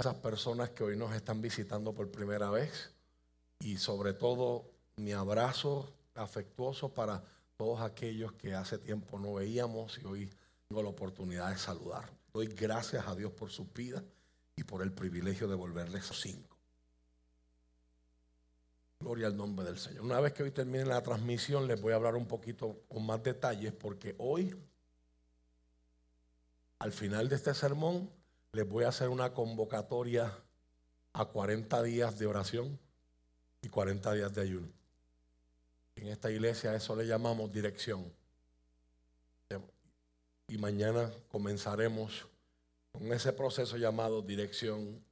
a esas personas que hoy nos están visitando por primera vez y sobre todo mi abrazo afectuoso para todos aquellos que hace tiempo no veíamos y hoy tengo la oportunidad de saludar. Doy gracias a Dios por su vida y por el privilegio de volverles cinco. Gloria al nombre del Señor. Una vez que hoy termine la transmisión, les voy a hablar un poquito con más detalles, porque hoy, al final de este sermón, les voy a hacer una convocatoria a 40 días de oración y 40 días de ayuno. En esta iglesia eso le llamamos dirección. Y mañana comenzaremos con ese proceso llamado dirección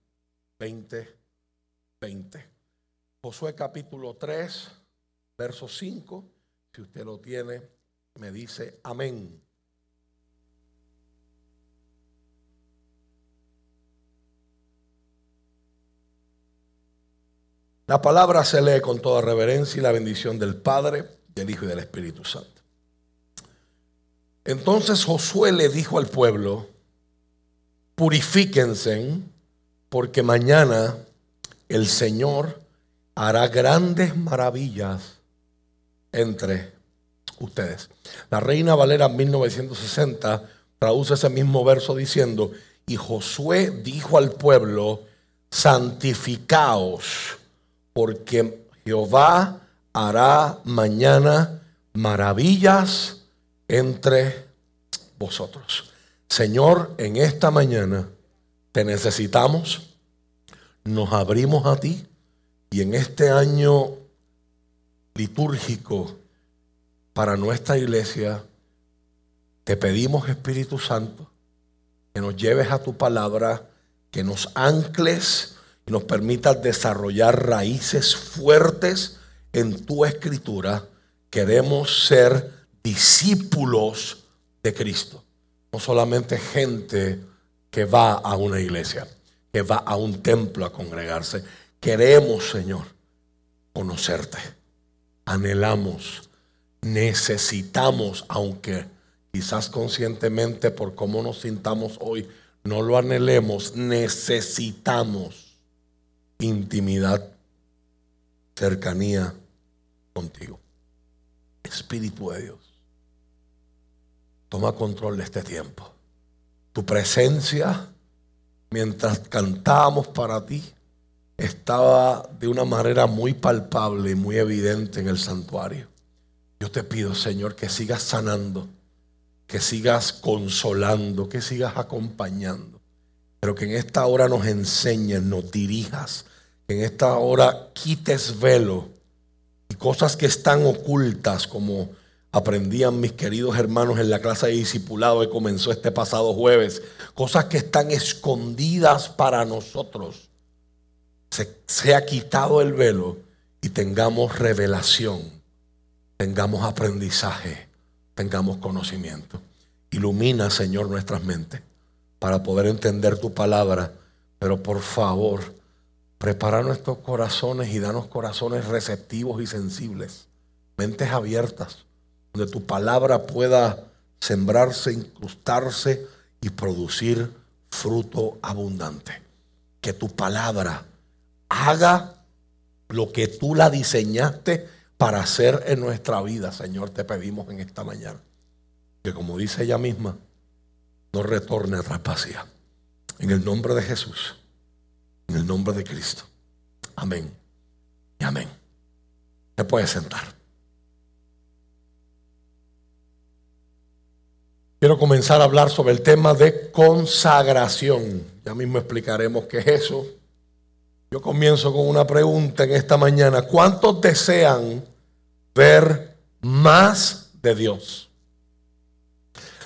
2020. Josué capítulo 3, verso 5. Si usted lo tiene, me dice amén. La palabra se lee con toda reverencia y la bendición del Padre, del Hijo y del Espíritu Santo. Entonces Josué le dijo al pueblo, purifíquense porque mañana el Señor hará grandes maravillas entre ustedes. La Reina Valera 1960 traduce ese mismo verso diciendo, y Josué dijo al pueblo, santificaos, porque Jehová hará mañana maravillas entre vosotros. Señor, en esta mañana te necesitamos, nos abrimos a ti y en este año litúrgico para nuestra iglesia, te pedimos Espíritu Santo que nos lleves a tu palabra, que nos ancles nos permitas desarrollar raíces fuertes en tu escritura. Queremos ser discípulos de Cristo, no solamente gente que va a una iglesia, que va a un templo a congregarse. Queremos, Señor, conocerte. Anhelamos, necesitamos, aunque quizás conscientemente por cómo nos sintamos hoy, no lo anhelemos, necesitamos intimidad, cercanía contigo. Espíritu de Dios, toma control de este tiempo. Tu presencia, mientras cantamos para ti, estaba de una manera muy palpable y muy evidente en el santuario. Yo te pido, Señor, que sigas sanando, que sigas consolando, que sigas acompañando, pero que en esta hora nos enseñes, nos dirijas, que en esta hora quites velo y cosas que están ocultas como aprendían mis queridos hermanos en la clase de discipulado que comenzó este pasado jueves, cosas que están escondidas para nosotros se, ha quitado el velo y tengamos revelación, tengamos aprendizaje, tengamos conocimiento. Ilumina, Señor, nuestras mentes para poder entender tu palabra. Pero por favor, prepara nuestros corazones y danos corazones receptivos y sensibles, mentes abiertas, donde tu palabra pueda sembrarse, incrustarse y producir fruto abundante. Que tu palabra haga lo que tú la diseñaste para hacer en nuestra vida, Señor, te pedimos en esta mañana. Que como dice ella misma, no retorne atrás vacía. En el nombre de Jesús, en el nombre de Cristo. Amén y amén. Te puedes sentar. Quiero comenzar a hablar sobre el tema de consagración. Ya mismo explicaremos qué es eso. Yo comienzo con una pregunta en esta mañana. ¿Cuántos desean ver más de Dios?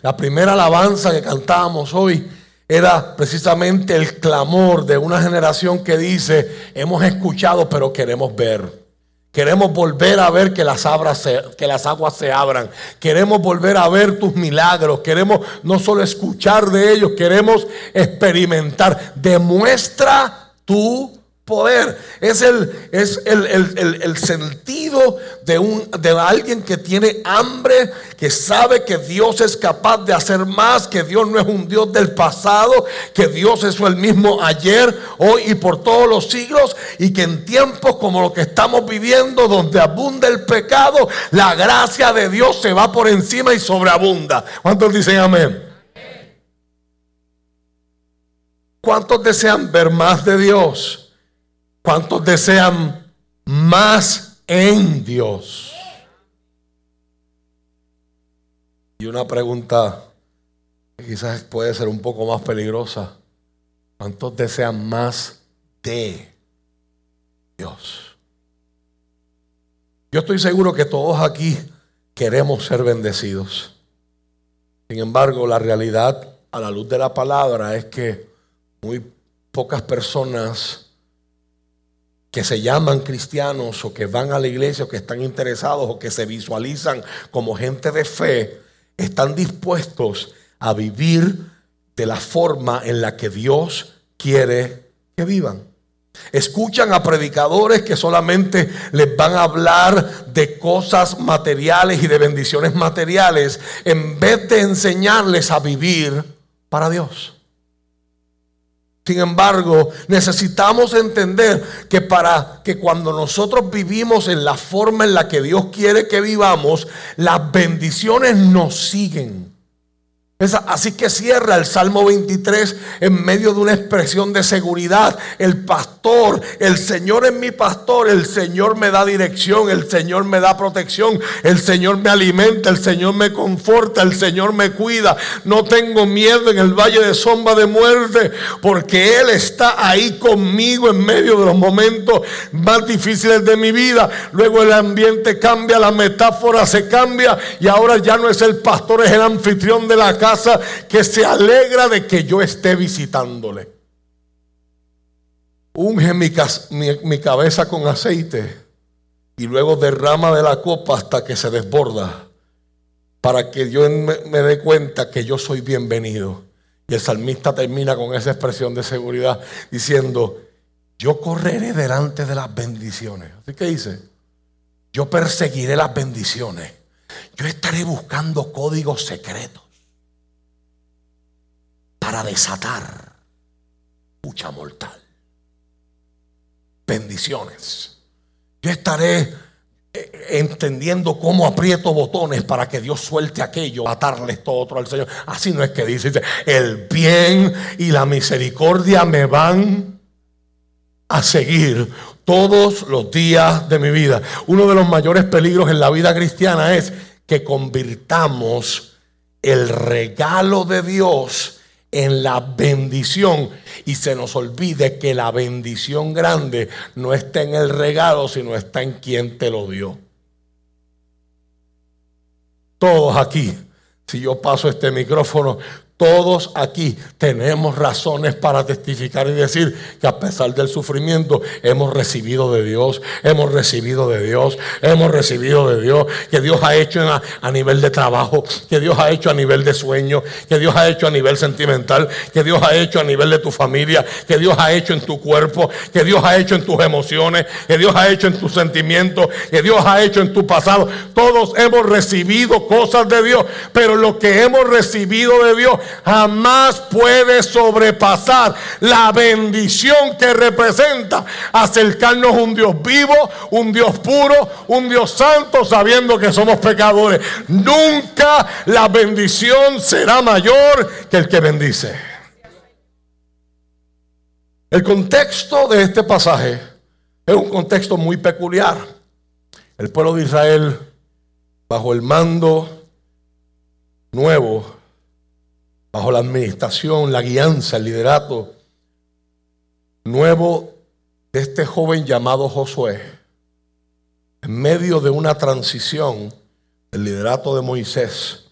La primera alabanza que cantábamos hoy era precisamente el clamor de una generación que dice, hemos escuchado pero queremos ver. Queremos volver a ver que las, aguas se abran. Queremos volver a ver tus milagros. Queremos no solo escuchar de ellos, queremos experimentar. Demuestra tu poder. Es el, es el, sentido de, un, de alguien que tiene hambre, que sabe que Dios es capaz de hacer más, que Dios no es un Dios del pasado, que Dios es el mismo ayer, hoy y por todos los siglos, y que en tiempos como los que estamos viviendo, donde abunda el pecado, la gracia de Dios se va por encima y sobreabunda. ¿Cuántos dicen amén? ¿Cuántos desean ver más de Dios? ¿Cuántos desean más en Dios? Y una pregunta que quizás puede ser un poco más peligrosa. ¿Cuántos desean más de Dios? Yo estoy seguro que todos aquí queremos ser bendecidos. Sin embargo, la realidad a la luz de la palabra es que muy pocas personas que se llaman cristianos o que van a la iglesia o que están interesados o que se visualizan como gente de fe, están dispuestos a vivir de la forma en la que Dios quiere que vivan. Escuchan a predicadores que solamente les van a hablar de cosas materiales y de bendiciones materiales en vez de enseñarles a vivir para Dios. Sin embargo, necesitamos entender que para que cuando nosotros vivimos en la forma en la que Dios quiere que vivamos, las bendiciones nos siguen. Así que cierra el Salmo 23 en medio de una expresión de seguridad. El pastor, el Señor es mi pastor, el Señor me da dirección, el Señor me da protección, el Señor me alimenta, el Señor me conforta, el Señor me cuida. No tengo miedo en el valle de sombra de muerte porque Él está ahí conmigo en medio de los momentos más difíciles de mi vida. Luego el ambiente cambia, la metáfora se cambia y ahora ya no es el pastor, es el anfitrión de la casa que se alegra de que yo esté visitándole. Unge mi, cabeza con aceite y luego derrama de la copa hasta que se desborda para que yo me, me dé cuenta que yo soy bienvenido. Y el salmista termina con esa expresión de seguridad diciendo, yo correré delante de las bendiciones. Así que dice, yo perseguiré las bendiciones. Yo estaré buscando códigos secretos para desatar mucha mortal. Bendiciones. Yo estaré eh, entendiendo cómo aprieto botones para que Dios suelte aquello, atarles todo otro al Señor. Así no es que dice, el bien y la misericordia me van a seguir todos los días de mi vida. Uno de los mayores peligros en la vida cristiana es que convirtamos el regalo de Dios en la bendición y se nos olvide que la bendición grande no está en el regalo, sino está en quien te lo dio. Todos aquí, si yo paso este micrófono, todos aquí tenemos razones para testificar y decir que a pesar del sufrimiento hemos recibido de Dios, hemos recibido de Dios, hemos recibido de Dios, que Dios ha hecho a, nivel de trabajo, que Dios ha hecho a nivel de sueño, que Dios ha hecho a nivel sentimental, que Dios ha hecho a nivel de tu familia, que Dios ha hecho en tu cuerpo, que Dios ha hecho en tus emociones, que Dios ha hecho en tus sentimientos, que Dios ha hecho en tu pasado. Todos hemos recibido cosas de Dios, pero lo que hemos recibido de Dios jamás puede sobrepasar la bendición que representa acercarnos a un Dios vivo, un Dios puro, un Dios santo, sabiendo que somos pecadores. Nunca la bendición será mayor que el que bendice. El contexto de este pasaje es un contexto muy peculiar. El pueblo de Israel, bajo el mando nuevo bajo la administración, la guianza, el liderato nuevo de este joven llamado Josué, en medio de una transición del liderato de Moisés,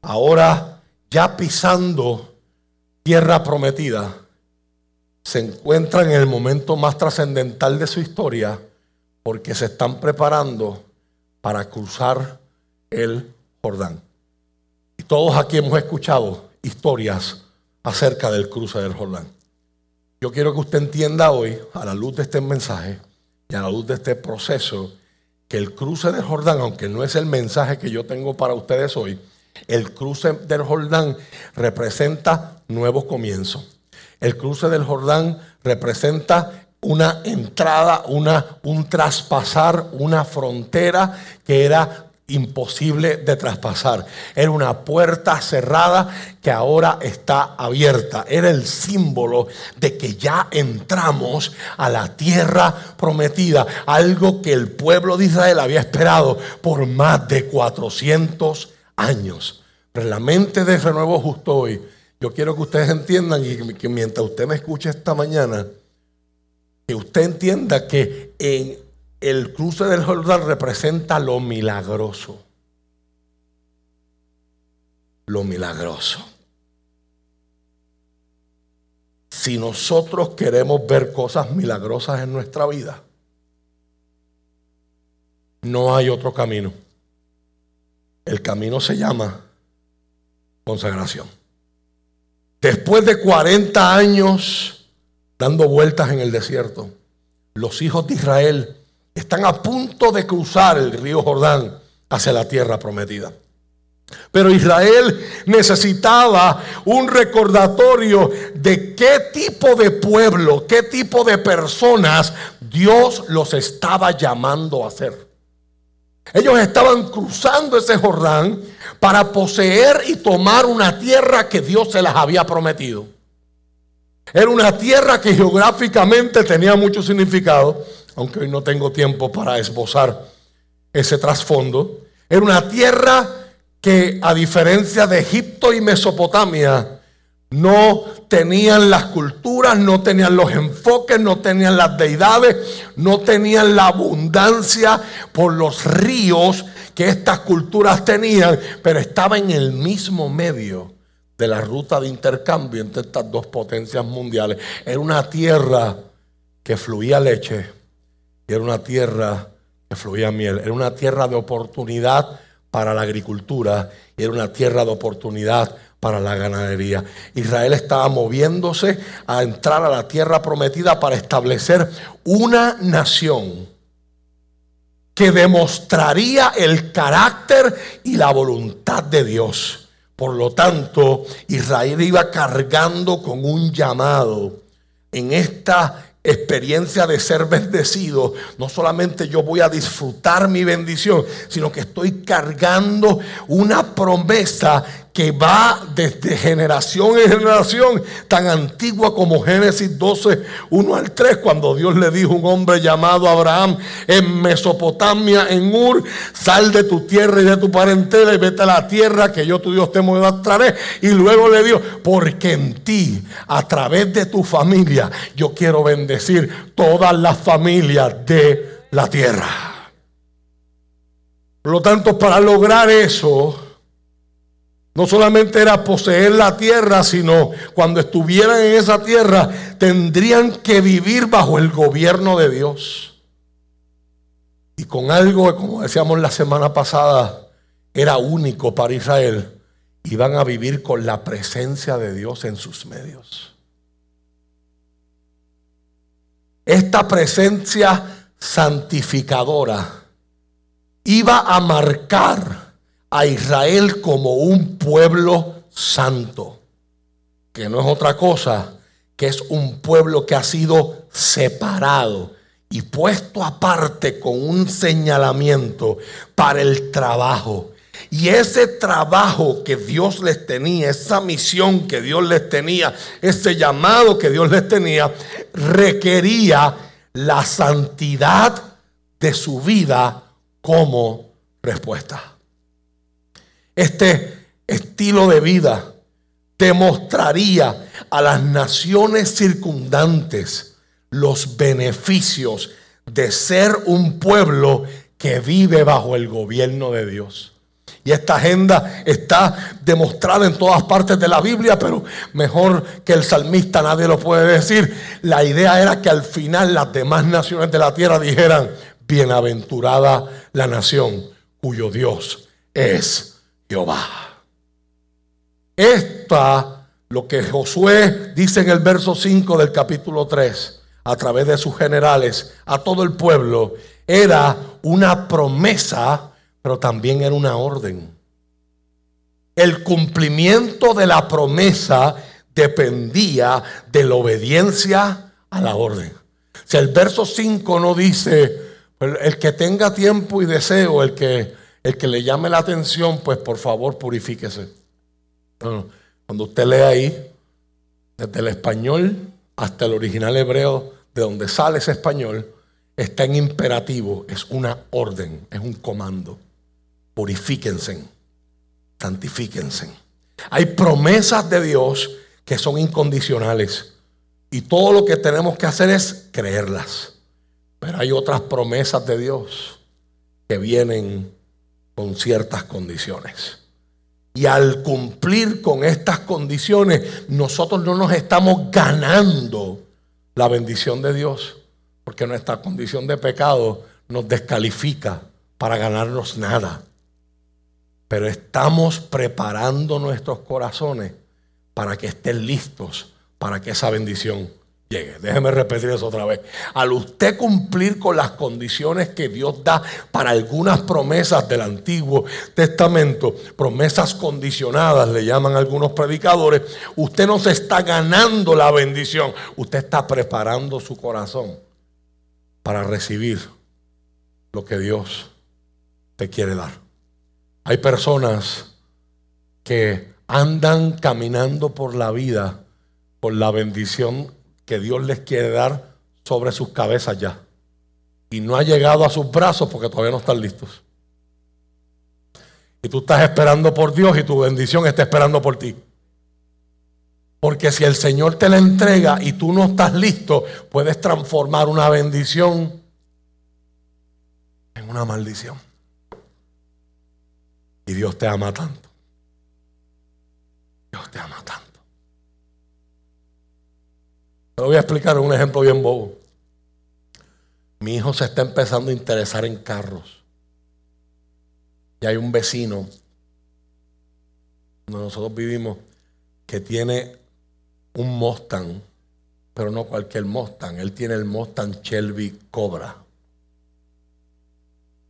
ahora ya pisando tierra prometida, se encuentra en el momento más trascendental de su historia porque se están preparando para cruzar el Jordán. Y todos aquí hemos escuchado historias acerca del cruce del Jordán. Yo quiero que usted entienda hoy, a la luz de este mensaje y a la luz de este proceso, que el cruce del Jordán, aunque no es el mensaje que yo tengo para ustedes hoy, el cruce del Jordán representa nuevos comienzos. El cruce del Jordán representa una entrada, una, un traspasar, una frontera que era imposible de traspasar. Era una puerta cerrada que ahora está abierta. Era el símbolo de que ya entramos a la tierra prometida, algo que el pueblo de Israel había esperado por más de 400 años. Pero la mente de Renuevo Justo hoy, yo quiero que ustedes entiendan y que mientras usted me escuche esta mañana, que usted entienda que en el cruce del Jordán representa lo milagroso. Lo milagroso. Si nosotros queremos ver cosas milagrosas en nuestra vida, no hay otro camino. El camino se llama consagración. Después de 40 años dando vueltas en el desierto, los hijos de Israel están a punto de cruzar el río Jordán hacia la tierra prometida. Pero Israel necesitaba un recordatorio de qué tipo de pueblo, qué tipo de personas Dios los estaba llamando a ser. Ellos estaban cruzando ese Jordán para poseer y tomar una tierra que Dios se las había prometido. Era una tierra que geográficamente tenía mucho significado aunque hoy no tengo tiempo para esbozar ese trasfondo, era una tierra que a diferencia de Egipto y Mesopotamia, no tenían las culturas, no tenían los enfoques, no tenían las deidades, no tenían la abundancia por los ríos que estas culturas tenían, pero estaba en el mismo medio de la ruta de intercambio entre estas dos potencias mundiales. Era una tierra que fluía leche y era una tierra que fluía miel. Era una tierra de oportunidad para la agricultura y era una tierra de oportunidad para la ganadería. Israel estaba moviéndose a entrar a la tierra prometida para establecer una nación que demostraría el carácter y la voluntad de Dios. Por lo tanto, Israel iba cargando con un llamado en esta experiencia de ser bendecido, no solamente yo voy a disfrutar mi bendición, sino que estoy cargando una promesa que va desde generación en generación, tan antigua como Génesis 12, 1 al 3, cuando Dios le dijo a un hombre llamado Abraham en Mesopotamia, en Ur, sal de tu tierra y de tu parentela y vete a la tierra que yo tu Dios te mostraré. Y luego le dijo, porque en ti, a través de tu familia, yo quiero bendecir todas las familias de la tierra. Por lo tanto, para lograr eso, no solamente era poseer la tierra, sino cuando estuvieran en esa tierra tendrían que vivir bajo el gobierno de Dios. Y con algo como decíamos la semana pasada, era único para Israel. Iban a vivir con la presencia de Dios en sus medios. Esta presencia santificadora iba a marcar a Israel como un pueblo santo, que no es otra cosa que es un pueblo que ha sido separado y puesto aparte con un señalamiento para el trabajo. Y ese trabajo que Dios les tenía, esa misión que Dios les tenía, ese llamado que Dios les tenía, requería la santidad de su vida como respuesta. Este estilo de vida demostraría a las naciones circundantes los beneficios de ser un pueblo que vive bajo el gobierno de Dios. Y esta agenda está demostrada en todas partes de la Biblia, pero mejor que el salmista nadie lo puede decir. La idea era que al final las demás naciones de la tierra dijeran, bienaventurada la nación cuyo Dios es Jehová. Esta Lo que Josué dice en el verso 5 del capítulo 3, a través de sus generales, a todo el pueblo, era una promesa, pero también era una orden. El cumplimiento de la promesa dependía de la obediencia a la orden. Si el verso 5 no dice, pues, el que tenga tiempo y deseo, el que, el que le llame la atención, pues por favor purifíquese. Cuando usted lee ahí, desde el español hasta el original hebreo, de donde sale ese español, está en imperativo, es una orden, es un comando. Purifíquense, santifíquense. Hay promesas de Dios que son incondicionales y todo lo que tenemos que hacer es creerlas. Pero hay otras promesas de Dios que vienen con ciertas condiciones. Y al cumplir con estas condiciones, nosotros no nos estamos ganando la bendición de Dios, porque nuestra condición de pecado nos descalifica para ganarnos nada. Pero estamos preparando nuestros corazones para que estén listos para que esa bendición llegue. Déjeme repetir eso otra vez. Al usted cumplir con las condiciones que Dios da para algunas promesas del Antiguo Testamento, promesas condicionadas, le llaman algunos predicadores, usted no se está ganando la bendición, usted está preparando su corazón para recibir lo que Dios te quiere dar. Hay personas que andan caminando por la vida por la bendición que Dios les quiere dar sobre sus cabezas ya. Y no ha llegado a sus brazos porque todavía no están listos. Y tú estás esperando por Dios y tu bendición está esperando por ti. Porque si el Señor te la entrega y tú no estás listo, puedes transformar una bendición en una maldición. Y Dios te ama tanto. Dios te ama tanto. Te voy a explicar un ejemplo bien bobo. Mi hijo se está empezando a interesar en carros. Y hay un vecino donde nosotros vivimos que tiene un Mustang, pero no cualquier Mustang. Él tiene el Mustang Shelby Cobra.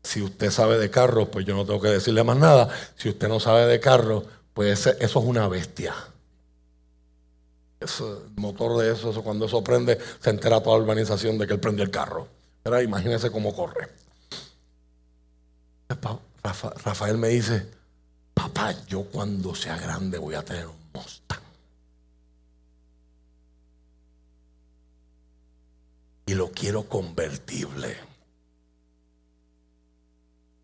Si usted sabe de carros, pues yo no tengo que decirle más nada. Si usted no sabe de carros, pues eso es una bestia el motor de eso, cuando eso prende, se entera toda la urbanización de que él prendió el carro. Pero imagínense cómo corre. Rafael me dice, papá, yo cuando sea grande voy a tener un Mustang. Y lo quiero convertible.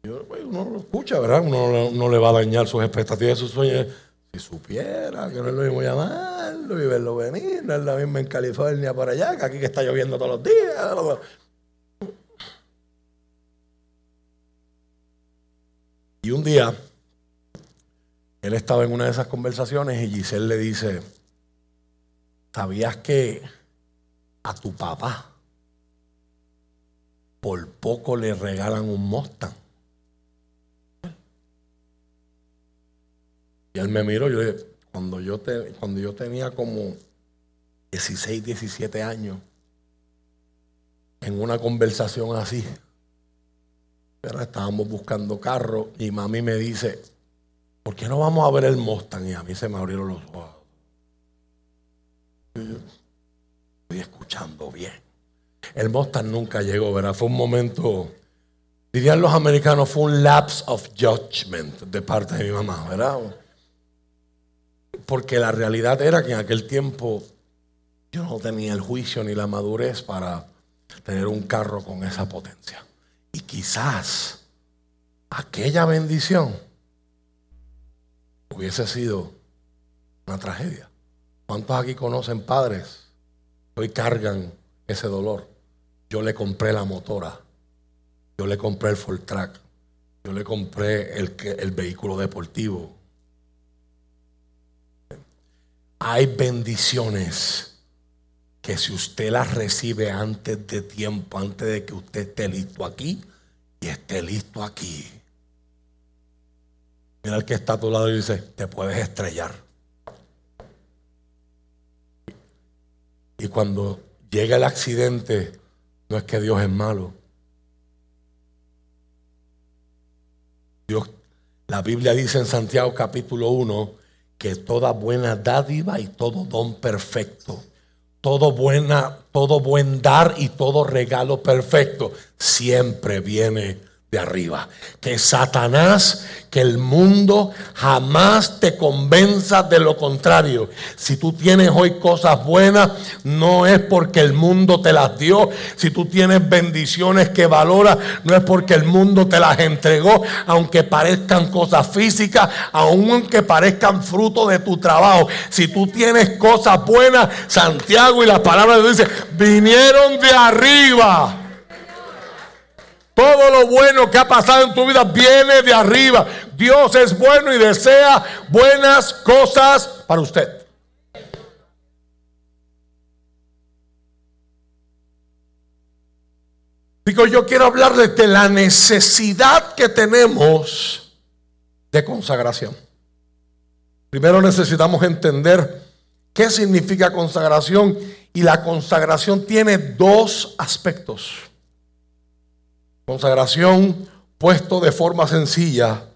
uno lo escucha, ¿verdad? Uno no le va a dañar sus expectativas, sus sueños. Si supiera que no es lo mismo llamarlo y verlo venir, no es lo mismo en California por allá, que aquí que está lloviendo todos los días. Y un día, él estaba en una de esas conversaciones y Giselle le dice, ¿sabías que a tu papá por poco le regalan un Mustang? Y él me miró, yo le dije, cuando yo, cuando yo tenía como 16, 17 años, en una conversación así, pero estábamos buscando carro y mami me dice, ¿por qué no vamos a ver el Mustang? Y a mí se me abrieron los ojos. Estoy escuchando bien. El Mustang nunca llegó, ¿verdad? Fue un momento, dirían los americanos, fue un lapse of judgment de parte de mi mamá, ¿verdad? Porque la realidad era que en aquel tiempo yo no tenía el juicio ni la madurez para tener un carro con esa potencia. Y quizás aquella bendición hubiese sido una tragedia. ¿Cuántos aquí conocen padres que hoy cargan ese dolor? Yo le compré la motora, yo le compré el full track, yo le compré el, el vehículo deportivo, hay bendiciones que si usted las recibe antes de tiempo, antes de que usted esté listo aquí y esté listo aquí. Mira el que está a tu lado y dice, te puedes estrellar. Y cuando llega el accidente, no es que Dios es malo. Dios, la Biblia dice en Santiago capítulo 1 que toda buena dádiva y todo don perfecto, todo buena, todo buen dar y todo regalo perfecto siempre viene de arriba. Que Satanás, que el mundo jamás te convenza de lo contrario. Si tú tienes hoy cosas buenas, no es porque el mundo te las dio. Si tú tienes bendiciones que valora, no es porque el mundo te las entregó, aunque parezcan cosas físicas, aunque parezcan fruto de tu trabajo. Si tú tienes cosas buenas, Santiago y las palabras dice, vinieron de arriba. Todo lo bueno que ha pasado en tu vida viene de arriba. Dios es bueno y desea buenas cosas para usted. Digo, yo quiero hablarles de la necesidad que tenemos de consagración. Primero necesitamos entender qué significa consagración y la consagración tiene dos aspectos. Consagración puesto de forma sencilla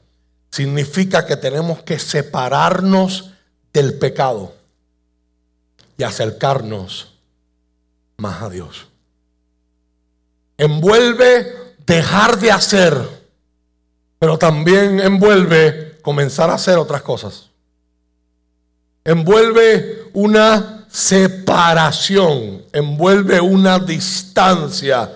significa que tenemos que separarnos del pecado y acercarnos más a Dios. Envuelve dejar de hacer, pero también envuelve comenzar a hacer otras cosas. Envuelve una separación, envuelve una distancia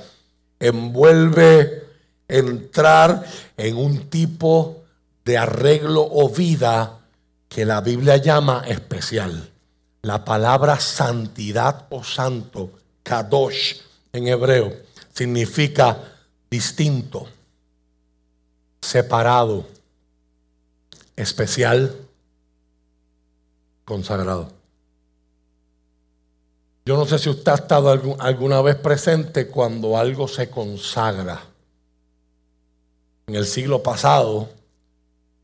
envuelve entrar en un tipo de arreglo o vida que la Biblia llama especial. La palabra santidad o santo, kadosh en hebreo, significa distinto, separado, especial, consagrado. Yo no sé si usted ha estado alguna vez presente cuando algo se consagra. En el siglo pasado,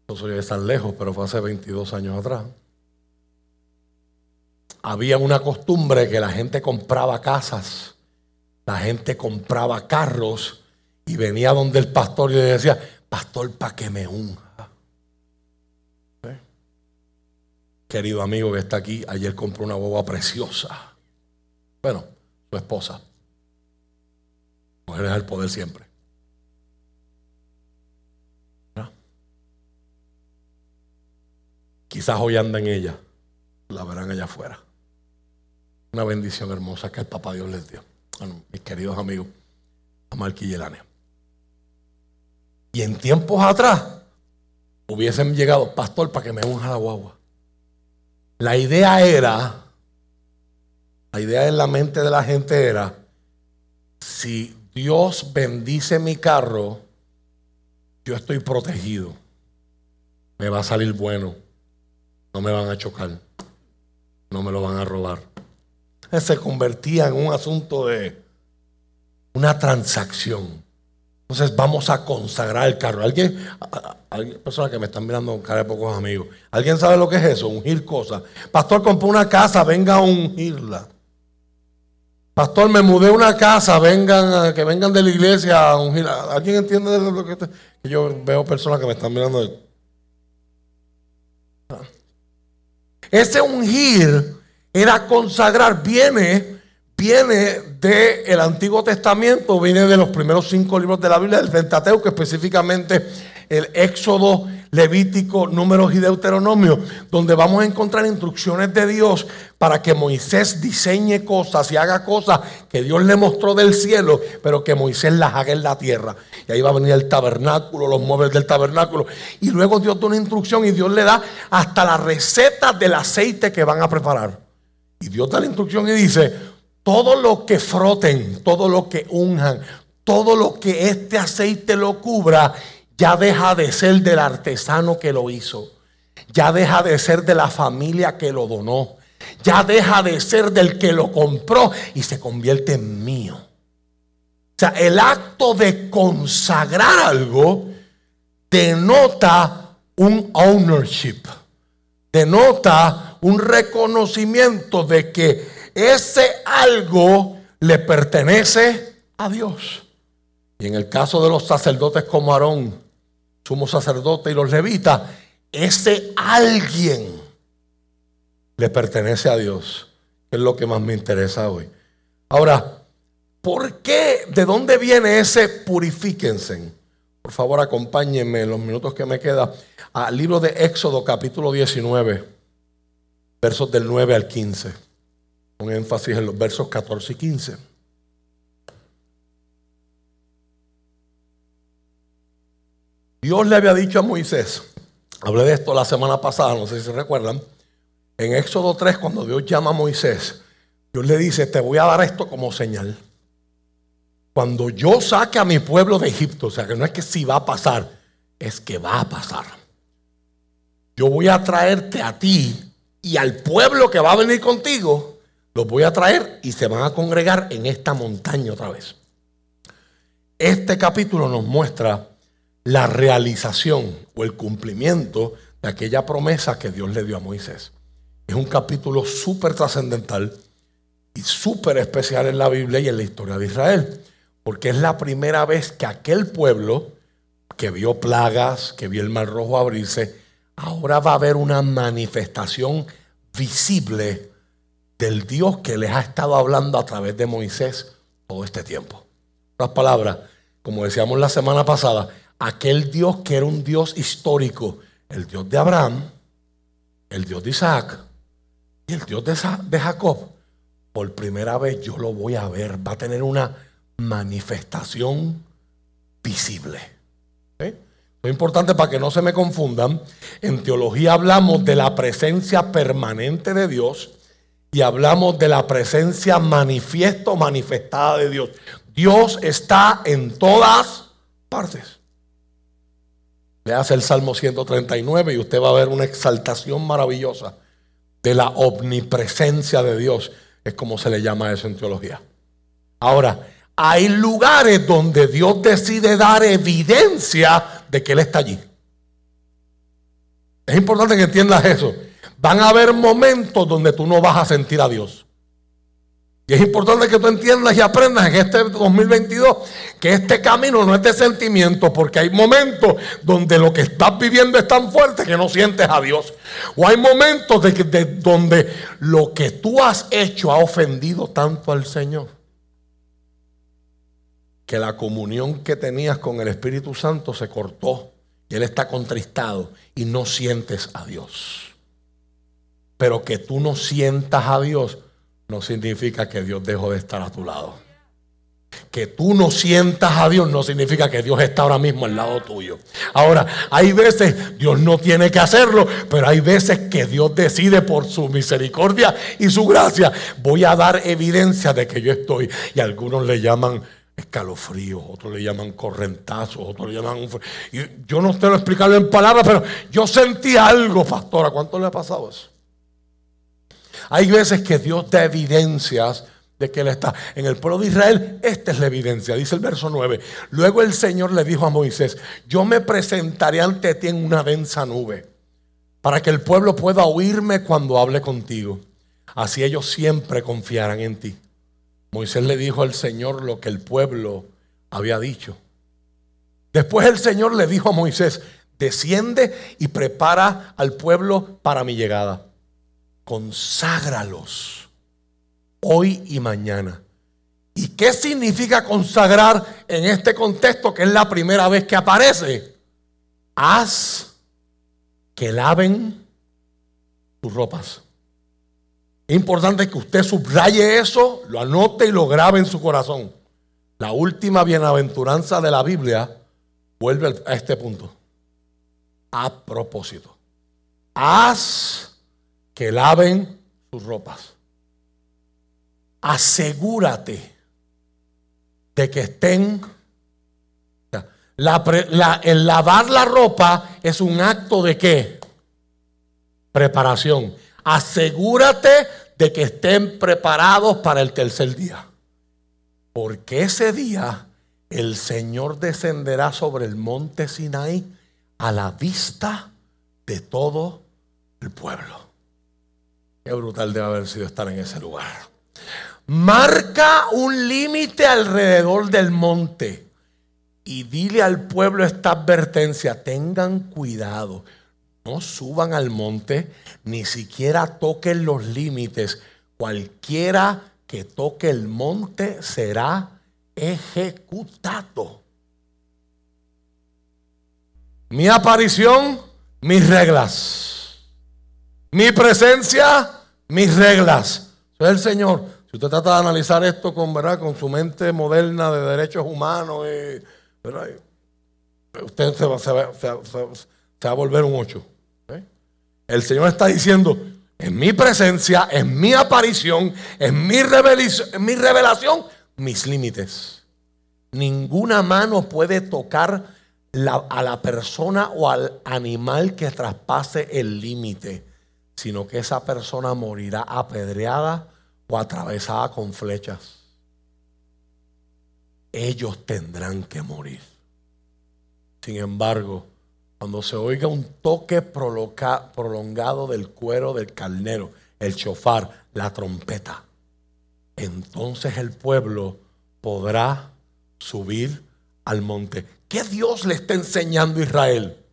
no soy de tan lejos, pero fue hace 22 años atrás, había una costumbre que la gente compraba casas, la gente compraba carros y venía donde el pastor y le decía, pastor, para que me unja. ¿Eh? Querido amigo que está aquí, ayer compró una boba preciosa. Bueno, su esposa. Mujer es el poder siempre. Quizás hoy anda en ella. La verán allá afuera. Una bendición hermosa que el papá Dios les dio. mis queridos amigos, a y Y en tiempos atrás hubiesen llegado, pastor, para que me unja la guagua. La idea era la idea en la mente de la gente era, si Dios bendice mi carro, yo estoy protegido. Me va a salir bueno. No me van a chocar. No me lo van a robar. Se convertía en un asunto de una transacción. Entonces vamos a consagrar el carro. ¿Alguien, personas que me están mirando con cara de pocos amigos. ¿Alguien sabe lo que es eso? Ungir cosas. Pastor, compró una casa, venga a ungirla. Pastor, me mudé a una casa, vengan, que vengan de la iglesia a ungir. ¿Alguien entiende lo que, que yo veo personas que me están mirando? Ese ungir era consagrar, viene, viene del Antiguo Testamento, viene de los primeros cinco libros de la Biblia, del Pentateuco, específicamente el Éxodo, Levítico, Números y Deuteronomio, donde vamos a encontrar instrucciones de Dios para que Moisés diseñe cosas y haga cosas que Dios le mostró del cielo, pero que Moisés las haga en la tierra. Y ahí va a venir el tabernáculo, los muebles del tabernáculo. Y luego Dios da una instrucción y Dios le da hasta la receta del aceite que van a preparar. Y Dios da la instrucción y dice, todo lo que froten, todo lo que unjan, todo lo que este aceite lo cubra, ya deja de ser del artesano que lo hizo. Ya deja de ser de la familia que lo donó. Ya deja de ser del que lo compró y se convierte en mío. O sea, el acto de consagrar algo denota un ownership, denota un reconocimiento de que ese algo le pertenece a Dios. Y en el caso de los sacerdotes como Aarón, sumo sacerdote y los levitas, ese alguien le pertenece a Dios. Es lo que más me interesa hoy. Ahora, ¿por qué? ¿De dónde viene ese purifíquense? Por favor, acompáñenme en los minutos que me quedan al libro de Éxodo capítulo 19, versos del 9 al 15. Con énfasis en los versos 14 y 15. Dios le había dicho a Moisés, hablé de esto la semana pasada, no sé si recuerdan, en Éxodo 3, cuando Dios llama a Moisés, Dios le dice, te voy a dar esto como señal. Cuando yo saque a mi pueblo de Egipto, o sea que no es que si va a pasar, es que va a pasar. Yo voy a traerte a ti y al pueblo que va a venir contigo, los voy a traer y se van a congregar en esta montaña otra vez. Este capítulo nos muestra la realización o el cumplimiento de aquella promesa que Dios le dio a Moisés. Es un capítulo súper trascendental y súper especial en la Biblia y en la historia de Israel, porque es la primera vez que aquel pueblo que vio plagas, que vio el mar rojo abrirse, ahora va a haber una manifestación visible del Dios que les ha estado hablando a través de Moisés todo este tiempo. En otras palabras, como decíamos la semana pasada, aquel Dios que era un Dios histórico, el Dios de Abraham, el Dios de Isaac y el Dios de Jacob, por primera vez yo lo voy a ver, va a tener una manifestación visible. Lo importante para que no se me confundan, en teología hablamos de la presencia permanente de Dios y hablamos de la presencia manifiesto, manifestada de Dios. Dios está en todas partes. Le hace el Salmo 139 y usted va a ver una exaltación maravillosa de la omnipresencia de Dios. Es como se le llama eso en teología. Ahora, hay lugares donde Dios decide dar evidencia de que Él está allí. Es importante que entiendas eso. Van a haber momentos donde tú no vas a sentir a Dios. Y es importante que tú entiendas y aprendas en este 2022 que este camino no es de sentimiento, porque hay momentos donde lo que estás viviendo es tan fuerte que no sientes a Dios. O hay momentos de, donde lo que tú has hecho ha ofendido tanto al Señor que la comunión que tenías con el Espíritu Santo se cortó y Él está contristado y no sientes a Dios. Pero que tú no sientas a Dios no significa que Dios dejó de estar a tu lado. Que tú no sientas a Dios no significa que Dios está ahora mismo al lado tuyo. Ahora, hay veces Dios no tiene que hacerlo, pero hay veces que Dios decide por su misericordia y su gracia, voy a dar evidencia de que yo estoy. Y algunos le llaman escalofrío, otros le llaman correntazo, otros le llaman... Yo no te lo explicarlo en palabras, pero yo sentí algo, pastora. ¿Cuánto le ha pasado eso? Hay veces que Dios da evidencias de que Él está. En el pueblo de Israel, esta es la evidencia, dice el verso 9. Luego el Señor le dijo a Moisés, yo me presentaré ante ti en una densa nube, para que el pueblo pueda oírme cuando hable contigo. Así ellos siempre confiarán en ti. Moisés le dijo al Señor lo que el pueblo había dicho. Después el Señor le dijo a Moisés, desciende y prepara al pueblo para mi llegada conságralos hoy y mañana. ¿Y qué significa consagrar en este contexto que es la primera vez que aparece? Haz que laven tus ropas. Es importante que usted subraye eso, lo anote y lo grabe en su corazón. La última bienaventuranza de la Biblia vuelve a este punto. A propósito. Haz que laven sus ropas. Asegúrate de que estén... el lavar la ropa es un acto de qué? Preparación. Asegúrate de que estén preparados para el tercer día. Porque ese día el Señor descenderá sobre el monte Sinaí a la vista de todo el pueblo. Qué brutal debe haber sido estar en ese lugar. Marca un límite alrededor del monte y dile al pueblo esta advertencia, tengan cuidado, no suban al monte, ni siquiera toquen los límites. Cualquiera que toque el monte será ejecutado. Mi aparición, mis reglas. Mi presencia, mis reglas. El Señor. Si usted trata de analizar esto con, ¿verdad? con su mente moderna de derechos humanos, usted se va, a volver un ocho. El Señor está diciendo, en mi presencia, en mi aparición, en mi, en mi revelación, mis límites. Ninguna mano puede tocar a la persona o al animal que traspase el límite, sino que esa persona morirá apedreada o atravesada con flechas. Ellos tendrán que morir. Sin embargo, cuando se oiga un toque prolongado del cuero del carnero, el chofar, la trompeta, entonces el pueblo podrá subir al monte. ¿Qué Dios le está enseñando a Israel?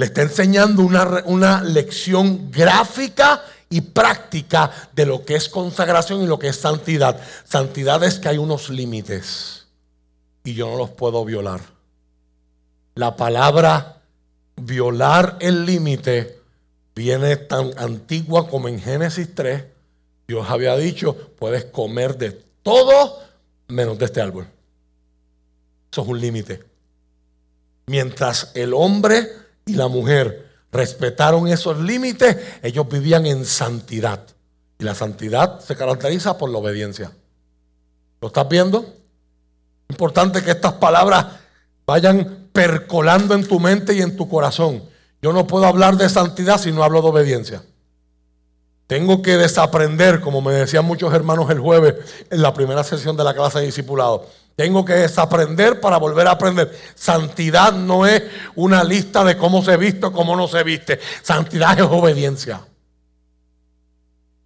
Le está enseñando una, una, lección gráfica y práctica de lo que es consagración y lo que es santidad. Santidad es que hay unos límites y yo no los puedo violar. La palabra violar el límite viene tan antigua como en Génesis 3. Dios había dicho, puedes comer de todo menos de este árbol. Eso es un límite. Mientras el hombre y la mujer respetaron esos límites, ellos vivían en santidad. Y la santidad se caracteriza por la obediencia. ¿Lo estás viendo? Importante que estas palabras vayan percolando en tu mente y en tu corazón. Yo no puedo hablar de santidad si no hablo de obediencia. Tengo que desaprender, como me decían muchos hermanos el jueves en la primera sesión de la clase de discipulado. Tengo que desaprender para volver a aprender. Santidad no es una lista de cómo se viste o cómo no se viste. Santidad es obediencia.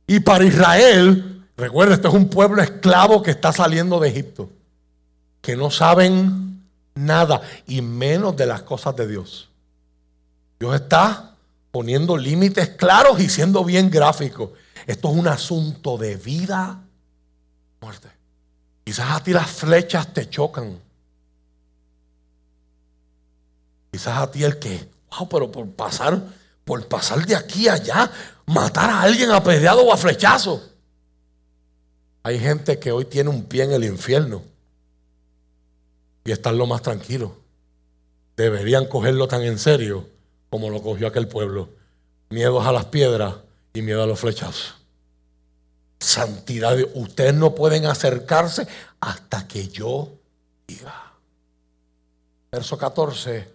Y para Israel, recuerda, este es un pueblo esclavo que está saliendo de Egipto, que no saben nada y menos de las cosas de Dios. Dios está poniendo límites claros y siendo bien gráfico. Esto es un asunto de vida, muerte. Quizás a ti las flechas te chocan. Quizás a ti el que, wow, pero por pasar, por pasar de aquí a allá, matar a alguien apedreado o a flechazo. Hay gente que hoy tiene un pie en el infierno y están lo más tranquilo. Deberían cogerlo tan en serio como lo cogió aquel pueblo. Miedos a las piedras y miedo a los flechazos santidad. Ustedes no pueden acercarse hasta que yo diga. Verso 14.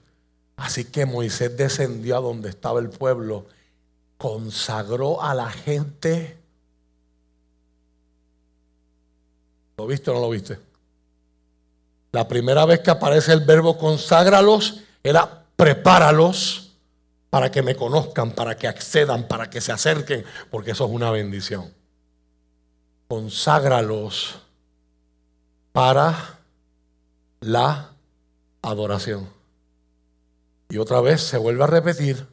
Así que Moisés descendió a donde estaba el pueblo, consagró a la gente. ¿Lo viste o no lo viste? La primera vez que aparece el verbo conságralos era prepáralos para que me conozcan, para que accedan, para que se acerquen, porque eso es una bendición conságralos para la adoración. Y otra vez se vuelve a repetir,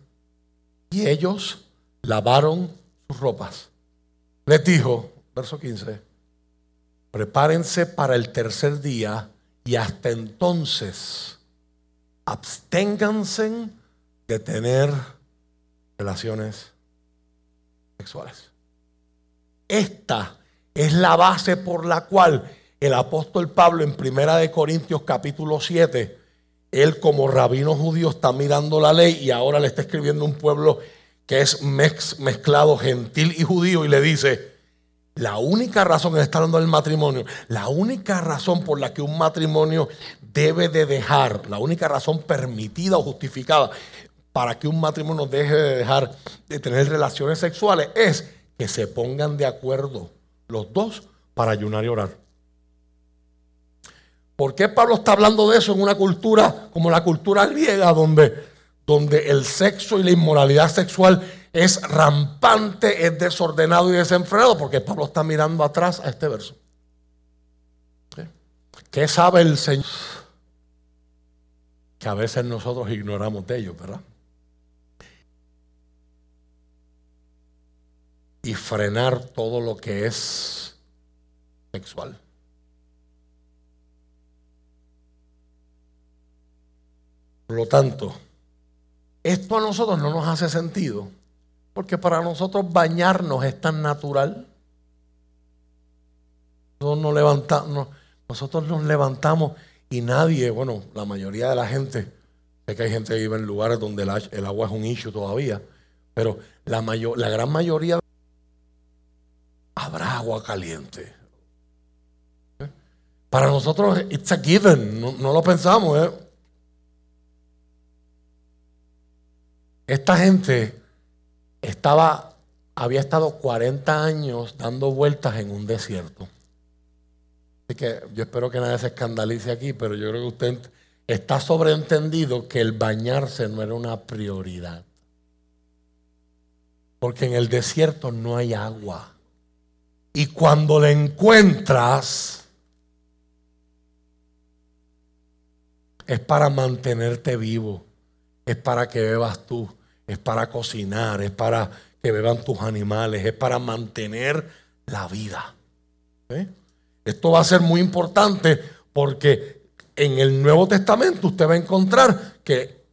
y ellos lavaron sus ropas. Les dijo, verso 15, prepárense para el tercer día y hasta entonces absténganse de tener relaciones sexuales. Esta es la base por la cual el apóstol Pablo en Primera de Corintios capítulo 7, él como rabino judío está mirando la ley y ahora le está escribiendo un pueblo que es mezclado gentil y judío y le dice, la única razón, que está hablando del matrimonio, la única razón por la que un matrimonio debe de dejar, la única razón permitida o justificada para que un matrimonio deje de dejar de tener relaciones sexuales es que se pongan de acuerdo los dos para ayunar y orar. ¿Por qué Pablo está hablando de eso en una cultura como la cultura griega, donde, donde el sexo y la inmoralidad sexual es rampante, es desordenado y desenfrenado, porque Pablo está mirando atrás a este verso. ¿Qué sabe el Señor? Que a veces nosotros ignoramos de ellos, ¿verdad? Y frenar todo lo que es sexual. Por lo tanto, esto a nosotros no nos hace sentido, porque para nosotros bañarnos es tan natural. Nosotros nos levantamos, nosotros nos levantamos y nadie, bueno, la mayoría de la gente, sé que hay gente que vive en lugares donde el, agua es un issue todavía, pero la, mayor, la gran mayoría habrá agua caliente. Para nosotros, it's a given, no, no lo pensamos. ¿eh? Esta gente estaba, había estado 40 años dando vueltas en un desierto. Así que yo espero que nadie se escandalice aquí, pero yo creo que usted está sobreentendido que el bañarse no era una prioridad. Porque en el desierto no hay agua. Y cuando la encuentras, es para mantenerte vivo, es para que bebas tú, es para cocinar, es para que beban tus animales, es para mantener la vida. Esto va a ser muy importante porque en el Nuevo Testamento usted va a encontrar que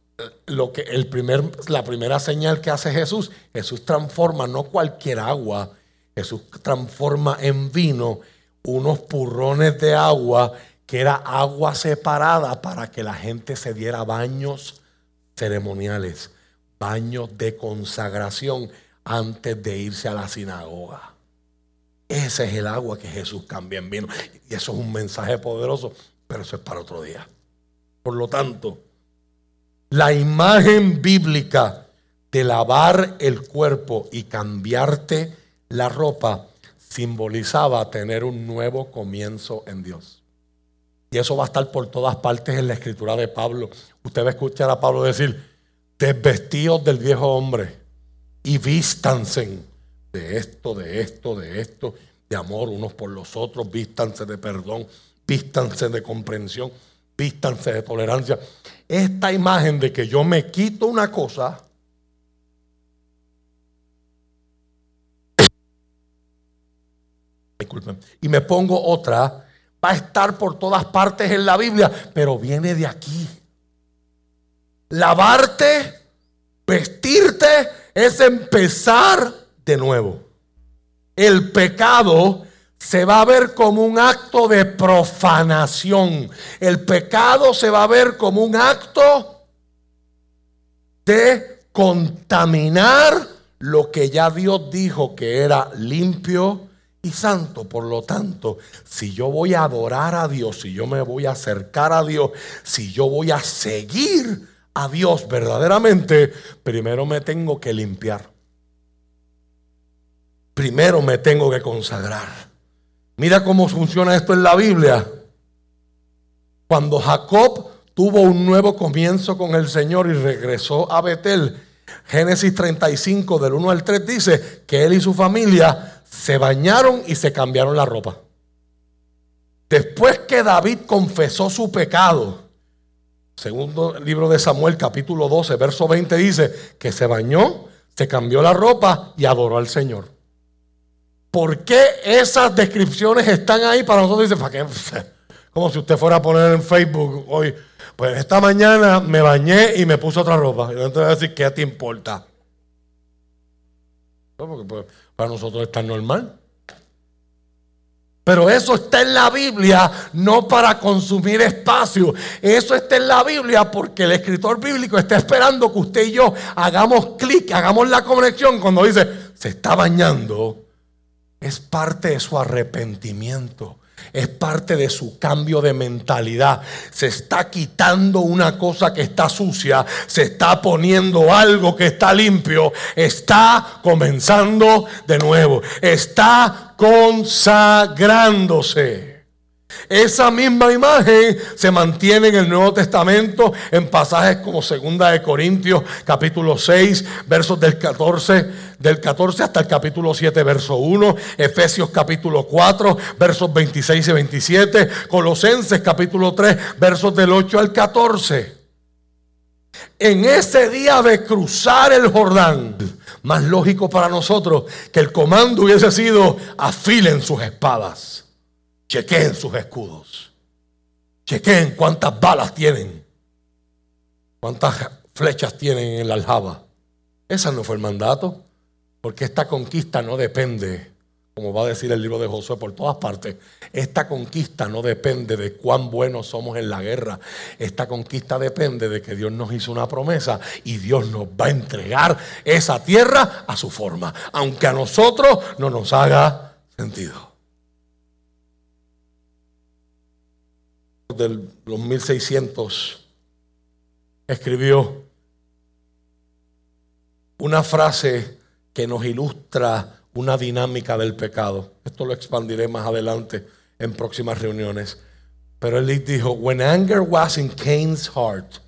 lo que el primer, la primera señal que hace Jesús, Jesús transforma no cualquier agua, Jesús transforma en vino unos purrones de agua que era agua separada para que la gente se diera baños ceremoniales baños de consagración antes de irse a la sinagoga. Ese es el agua que Jesús cambia en vino. Y eso es un mensaje poderoso, pero eso es para otro día. Por lo tanto, la imagen bíblica de lavar el cuerpo y cambiarte la ropa simbolizaba tener un nuevo comienzo en Dios. Y eso va a estar por todas partes en la escritura de Pablo. Usted va a escuchar a Pablo decir, desvestidos del viejo hombre y vístanse de esto, de esto, de esto, de amor unos por los otros, vístanse de perdón, vístanse de comprensión, vístanse de tolerancia. Esta imagen de que yo me quito una cosa, disculpen, y me pongo otra, va a estar por todas partes en la Biblia, pero viene de aquí lavarte, vestirte, es empezar de nuevo. El pecado se va a ver como un acto de profanación. El pecado se va a ver como un acto de contaminar lo que ya Dios dijo que era limpio y santo. Por lo tanto, si yo voy a adorar a Dios, si yo me voy a acercar a Dios, si yo voy a seguir a Dios verdaderamente, primero me tengo que limpiar. Primero me tengo que consagrar. Mira cómo funciona esto en la Biblia. Cuando Jacob tuvo un nuevo comienzo con el Señor y regresó a Betel, Génesis 35 del 1 al 3 dice que él y su familia se bañaron y se cambiaron la ropa. Después que David confesó su pecado, Segundo libro de Samuel, capítulo 12, verso 20 dice que se bañó, se cambió la ropa y adoró al Señor. ¿Por qué esas descripciones están ahí para nosotros? Dice, ¿para qué? Como si usted fuera a poner en Facebook hoy, pues esta mañana me bañé y me puse otra ropa. Y entonces decir, ¿qué te importa? porque pues, para nosotros está normal. Pero eso está en la Biblia no para consumir espacio. Eso está en la Biblia porque el escritor bíblico está esperando que usted y yo hagamos clic, hagamos la conexión cuando dice, se está bañando. Es parte de su arrepentimiento es parte de su cambio de mentalidad. Se está quitando una cosa que está sucia, se está poniendo algo que está limpio, está comenzando de nuevo, está consagrándose. Esa misma imagen se mantiene en el Nuevo Testamento en pasajes como Segunda de Corintios capítulo 6 versos del 14 del 14 hasta el capítulo 7 verso 1, Efesios capítulo 4 versos 26 y 27, Colosenses capítulo 3 versos del 8 al 14. En ese día de cruzar el Jordán, más lógico para nosotros que el comando hubiese sido afilen sus espadas Chequeen sus escudos. Chequeen cuántas balas tienen. Cuántas flechas tienen en la aljaba. Ese no fue el mandato. Porque esta conquista no depende, como va a decir el libro de Josué por todas partes, esta conquista no depende de cuán buenos somos en la guerra. Esta conquista depende de que Dios nos hizo una promesa y Dios nos va a entregar esa tierra a su forma, aunque a nosotros no nos haga sentido. De los 1600 escribió una frase que nos ilustra una dinámica del pecado. Esto lo expandiré más adelante en próximas reuniones. Pero él dijo, when anger was in Cain's heart,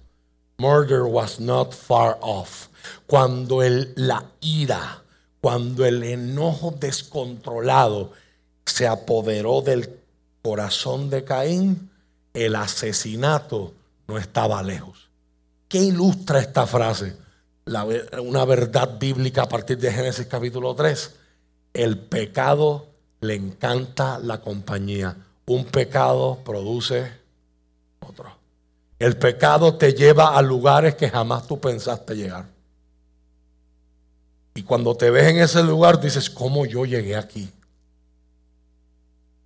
murder was not far off. Cuando el, la ira, cuando el enojo descontrolado se apoderó del corazón de Caín, el asesinato no estaba lejos. ¿Qué ilustra esta frase? una verdad bíblica a partir de Génesis capítulo 3. El pecado le encanta la compañía. Un pecado produce otro. El pecado te lleva a lugares que jamás tú pensaste llegar. Y cuando te ves en ese lugar dices, ¿cómo yo llegué aquí?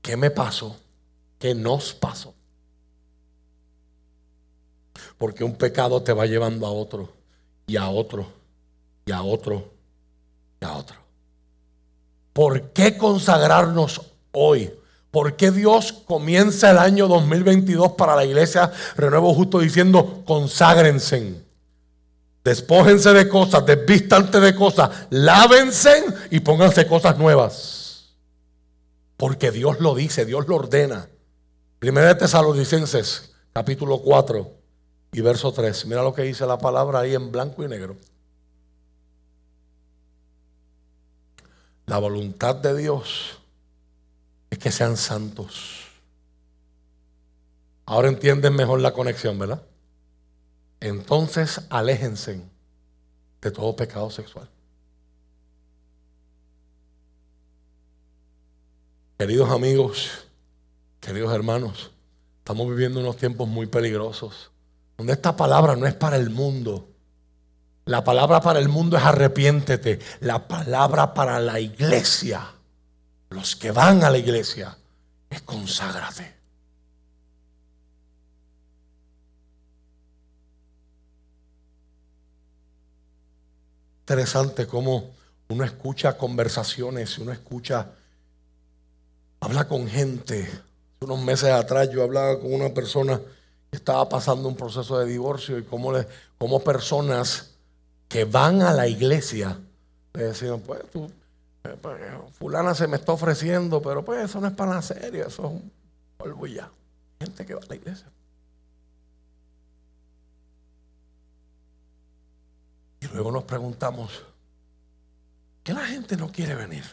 ¿Qué me pasó? ¿Qué nos pasó? Porque un pecado te va llevando a otro, y a otro, y a otro, y a otro. ¿Por qué consagrarnos hoy? ¿Por qué Dios comienza el año 2022 para la iglesia Renuevo Justo diciendo conságrense? Despójense de cosas, desvístanse de cosas, lávense y pónganse cosas nuevas. Porque Dios lo dice, Dios lo ordena. Primera de Tesalonicenses, capítulo 4, y verso 3. Mira lo que dice la palabra ahí en blanco y negro. La voluntad de Dios es que sean santos. Ahora entienden mejor la conexión, ¿verdad? Entonces aléjense de todo pecado sexual. Queridos amigos, queridos hermanos, estamos viviendo unos tiempos muy peligrosos donde esta palabra no es para el mundo. La palabra para el mundo es arrepiéntete. La palabra para la iglesia, los que van a la iglesia, es conságrate. Interesante cómo uno escucha conversaciones, uno escucha, habla con gente. Unos meses atrás yo hablaba con una persona estaba pasando un proceso de divorcio y cómo, le, personas que van a la iglesia le decían, pues tú, eh, pues, fulana se me está ofreciendo, pero pues eso no es para la serie, eso es un polvo ya. Gente que va a la iglesia. Y luego nos preguntamos, ¿qué la gente no quiere venir?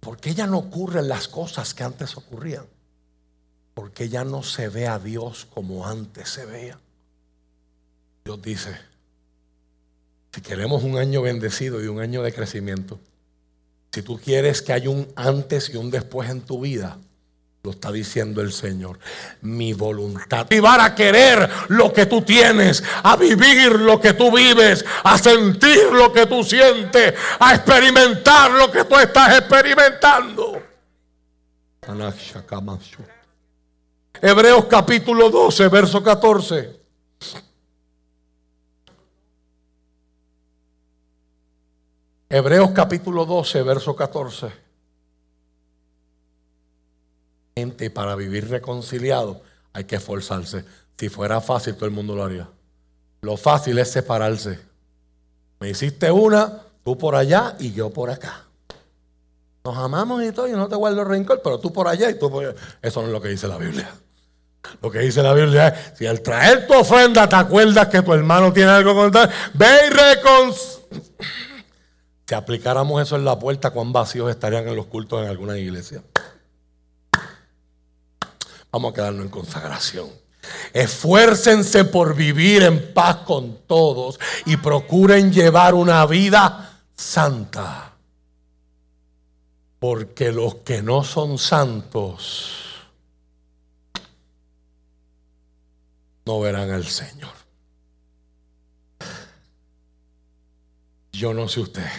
¿Por qué ya no ocurren las cosas que antes ocurrían? Porque ya no se ve a Dios como antes se veía. Dios dice, si queremos un año bendecido y un año de crecimiento, si tú quieres que haya un antes y un después en tu vida, lo está diciendo el Señor. Mi voluntad. Van a querer lo que tú tienes, a vivir lo que tú vives, a sentir lo que tú sientes, a experimentar lo que tú estás experimentando. Hebreos capítulo 12, verso 14. Hebreos capítulo 12, verso 14. Gente, para vivir reconciliado hay que esforzarse. Si fuera fácil, todo el mundo lo haría. Lo fácil es separarse. Me hiciste una, tú por allá y yo por acá. Nos amamos y todo, yo no te guardo rencor, pero tú por allá y tú por allá. Eso no es lo que dice la Biblia. Lo que dice la Biblia es, si al traer tu ofrenda te acuerdas que tu hermano tiene algo contar, ve y recon... Si aplicáramos eso en la puerta, cuán vacíos estarían en los cultos en alguna iglesia. Vamos a quedarnos en consagración. Esfuércense por vivir en paz con todos y procuren llevar una vida santa. Porque los que no son santos no verán al Señor. Yo no sé usted,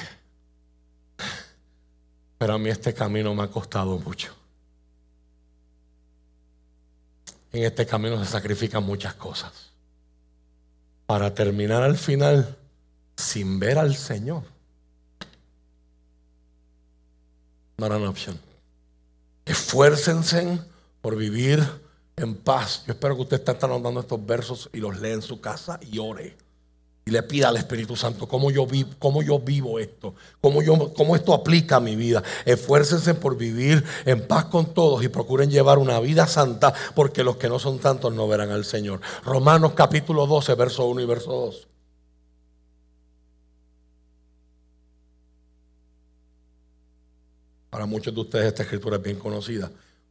pero a mí este camino me ha costado mucho. En este camino se sacrifican muchas cosas para terminar al final sin ver al Señor. No era una opción. Esfuércense por vivir en paz. Yo espero que usted esté anotando estos versos y los lea en su casa y ore. Y le pida al Espíritu Santo cómo yo, vivo, cómo yo vivo esto, cómo, yo, cómo esto aplica a mi vida. Esfuércense por vivir en paz con todos y procuren llevar una vida santa, porque los que no son santos no verán al Señor. Romanos capítulo 12, verso 1 y verso 2. Para muchos de ustedes esta escritura es bien conocida.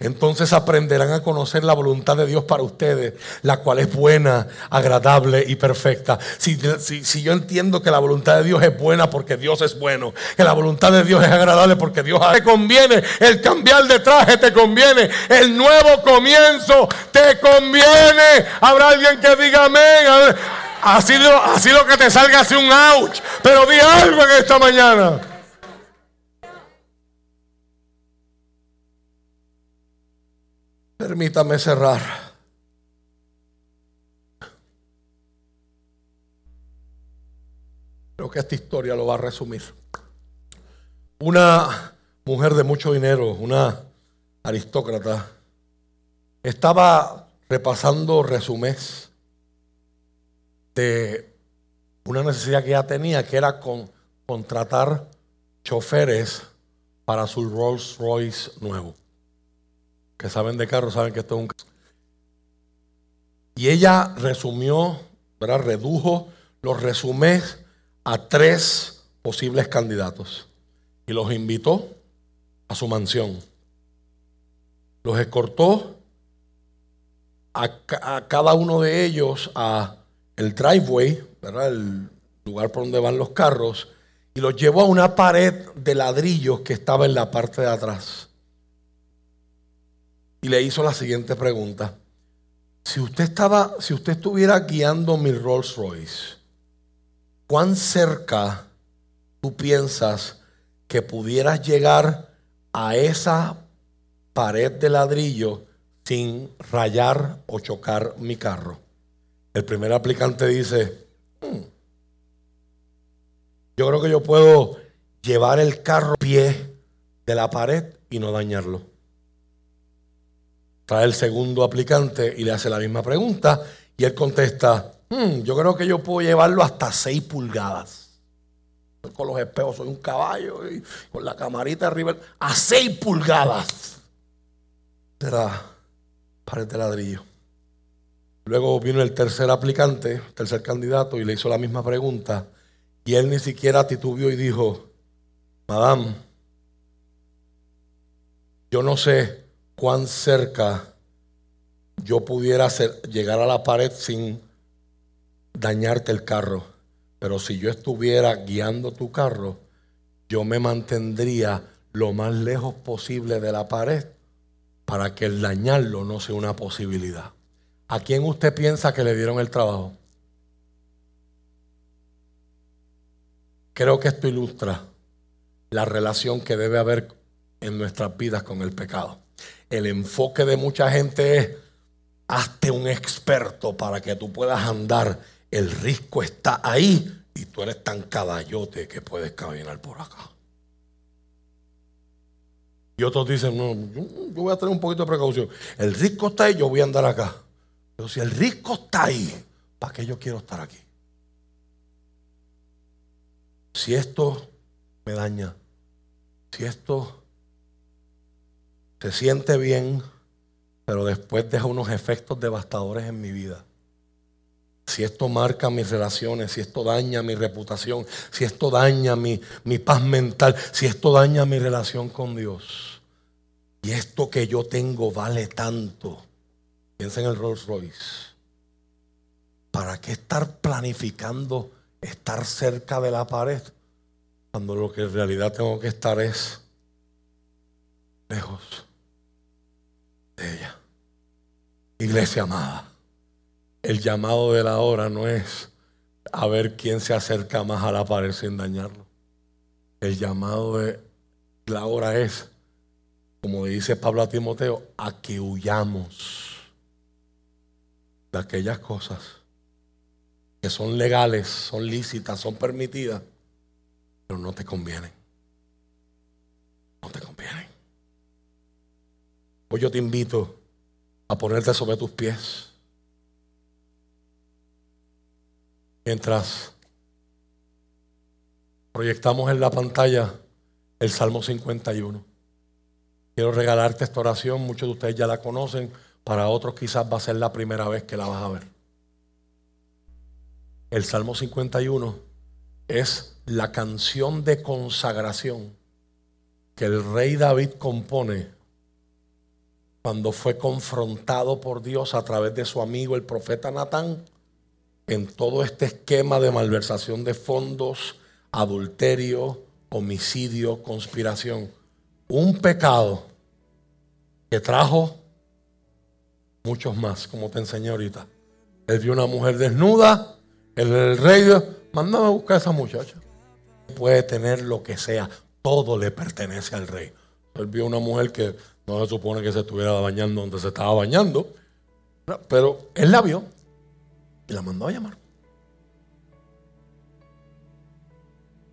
Entonces aprenderán a conocer la voluntad de Dios para ustedes, la cual es buena, agradable y perfecta. Si, si, yo entiendo que la voluntad de Dios es buena porque Dios es bueno, que la voluntad de Dios es agradable porque Dios te conviene, el cambiar de traje te conviene, el nuevo comienzo te conviene. Habrá alguien que diga amén. Así lo, así lo que te salga hace un ouch, pero di algo en esta mañana. Permítame cerrar. Creo que esta historia lo va a resumir. Una mujer de mucho dinero, una aristócrata, estaba repasando resumés de una necesidad que ella tenía, que era con, contratar choferes para su Rolls Royce nuevo que saben de carro saben que esto es un... Y ella resumió, ¿verdad? redujo los resumés a tres posibles candidatos y los invitó a su mansión. Los escortó a, cada uno de ellos a el driveway, ¿verdad? el lugar por donde van los carros, y los llevó a una pared de ladrillos que estaba en la parte de atrás y le hizo la siguiente pregunta. Si usted estaba, si usted estuviera guiando mi Rolls Royce, ¿cuán cerca tú piensas que pudieras llegar a esa pared de ladrillo sin rayar o chocar mi carro? El primer aplicante dice, hmm, yo creo que yo puedo llevar el carro a pie de la pared y no dañarlo. Trae el segundo aplicante y le hace la misma pregunta y él contesta, hmm, yo creo que yo puedo llevarlo hasta 6 pulgadas. Con los espejos soy un caballo y con la camarita arriba a 6 pulgadas. Será pared de ladrillo. Luego vino el tercer aplicante, tercer candidato, y le hizo la misma pregunta. Y él ni siquiera titubió y dijo, Madame, yo no sé cuán cerca yo pudiera llegar a la pared sin dañarte el carro. Pero si yo estuviera guiando tu carro, yo me mantendría lo más lejos posible de la pared para que el dañarlo no sea una posibilidad. ¿A quién usted piensa que le dieron el trabajo? Creo que esto ilustra la relación que debe haber en nuestras vidas con el pecado. El enfoque de mucha gente es, hazte un experto para que tú puedas andar. El risco está ahí y tú eres tan caballote que puedes caminar por acá. Y otros dicen, no, yo voy a tener un poquito de precaución. El risco está ahí, yo voy a andar acá. Pero si el risco está ahí, ¿para qué yo quiero estar aquí? Si esto me daña, si esto se siente bien, pero después deja unos efectos devastadores en mi vida. Si esto marca mis relaciones, si esto daña mi reputación, si esto daña mi, mi paz mental, si esto daña mi relación con Dios. Y esto que yo tengo vale tanto. Piensa en el Rolls Royce. ¿Para qué estar planificando estar cerca de la pared cuando lo que en realidad tengo que estar es lejos de ella? Iglesia amada, el llamado de la hora no es a ver quién se acerca más a la pared sin dañarlo. El llamado de la hora es, como dice Pablo a Timoteo, a que huyamos de aquellas cosas que son legales, son lícitas, son permitidas, pero no te convienen. No te convienen. Hoy yo te invito a ponerte sobre tus pies. Mientras proyectamos en la pantalla el Salmo 51. Quiero regalarte esta oración, muchos de ustedes ya la conocen, para otros quizás va a ser la primera vez que la vas a ver. El Salmo 51 es la canción de consagración que el rey David compone cuando fue confrontado por Dios a través de su amigo el profeta Natán en todo este esquema de malversación de fondos, adulterio, homicidio, conspiración. Un pecado que trajo muchos más, como te enseñé ahorita. Él vio una mujer desnuda el, rey dijo, mándame a buscar a esa muchacha. Puede tener lo que sea, todo le pertenece al rey. Él vio una mujer que no se supone que se estuviera bañando donde se estaba bañando, pero él la vio y la mandó a llamar.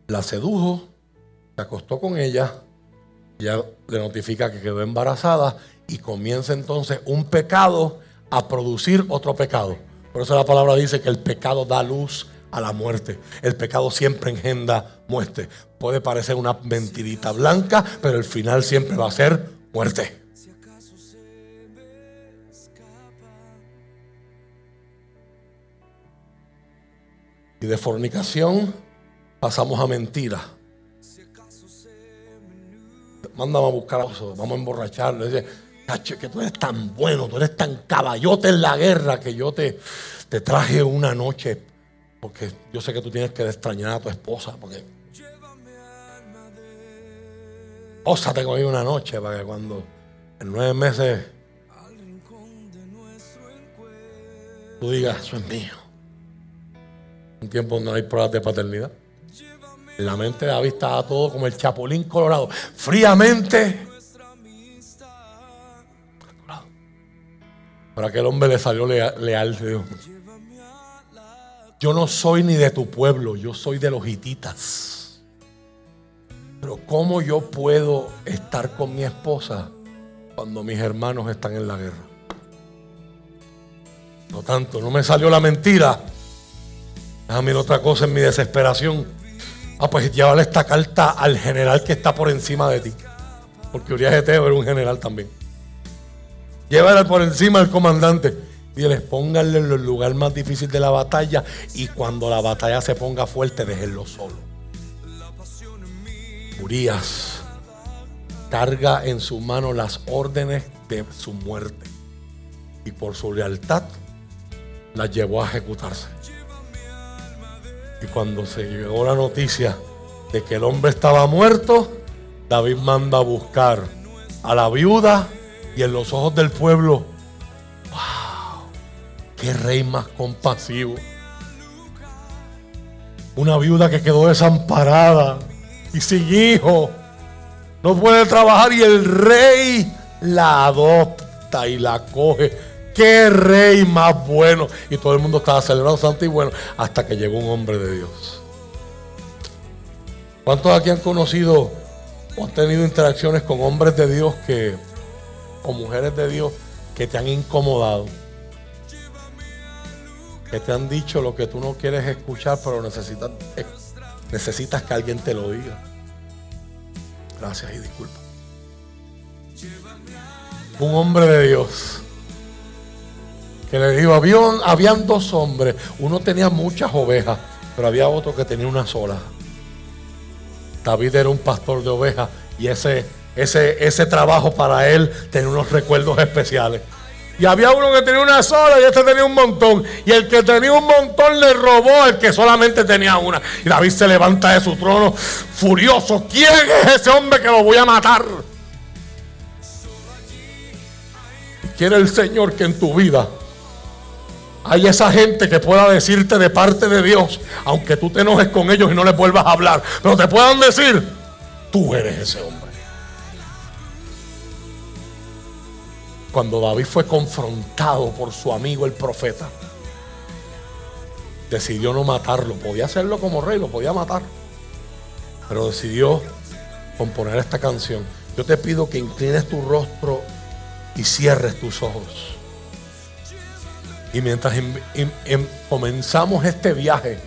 La sedujo, se acostó con ella, ya le notifica que quedó embarazada y comienza entonces un pecado a producir otro pecado. Por eso la palabra dice que el pecado da luz a la muerte. El pecado siempre engendra muerte. Puede parecer una mentirita blanca, pero el final siempre va a ser muerte. Y de fornicación pasamos a mentira. Mándame a buscar a vamos a emborracharlo. Dice, que tú eres tan bueno, tú eres tan caballote en la guerra que yo te, te traje una noche, porque yo sé que tú tienes que extrañar a tu esposa, porque Pósate conmigo una noche para que cuando en nueve meses tú digas, eso es mío. Un tiempo donde no hay pruebas de paternidad. La mente de David estaba todo como el chapulín colorado. Fríamente Para aquel hombre le salió leal. Yo no soy ni de tu pueblo, yo soy de los hititas. Pero ¿cómo yo puedo estar con mi esposa cuando mis hermanos están en la guerra? No tanto, no me salió la mentira. Déjame otra cosa en mi desesperación. Ah, pues llévale esta carta al general que está por encima de ti. Porque Urias Eteo era un general también. Llévala por encima al comandante. Y les pónganle en el lugar más difícil de la batalla. Y cuando la batalla se ponga fuerte, déjenlo solo. Urias carga en su mano las órdenes de su muerte. Y por su lealtad las llevó a ejecutarse. Y cuando se llegó la noticia de que el hombre estaba muerto, David manda a buscar a la viuda y en los ojos del pueblo, wow, qué rey más compasivo. Una viuda que quedó desamparada, y sin hijo. No puede trabajar y el rey la adopta y la coge. Qué rey más bueno. Y todo el mundo estaba celebrando santo y bueno hasta que llegó un hombre de Dios. ¿Cuántos aquí han conocido o han tenido interacciones con hombres de Dios que, o mujeres de Dios que te han incomodado? Que te han dicho lo que tú no quieres escuchar, pero necesitas, necesitas que alguien te lo diga. Gracias y disculpa. Un hombre de Dios que le dijo, habían, habían dos hombres, uno tenía muchas ovejas, pero había otro que tenía una sola. David era un pastor de ovejas y ese, ese, ese trabajo para él tenía unos recuerdos especiales. Y había uno que tenía una sola y este tenía un montón. Y el que tenía un montón le robó al que solamente tenía una. Y David se levanta de su trono furioso. ¿Quién es ese hombre que lo voy a matar? Quiere el Señor que en tu vida hay esa gente que pueda decirte de parte de Dios, aunque tú te enojes con ellos y no les vuelvas a hablar, pero te puedan decir, tú eres ese hombre. Cuando David fue confrontado por su amigo el profeta, decidió no matarlo. Podía hacerlo como rey, lo podía matar. Pero decidió componer esta canción. Yo te pido que inclines tu rostro y cierres tus ojos. Y mientras comenzamos este viaje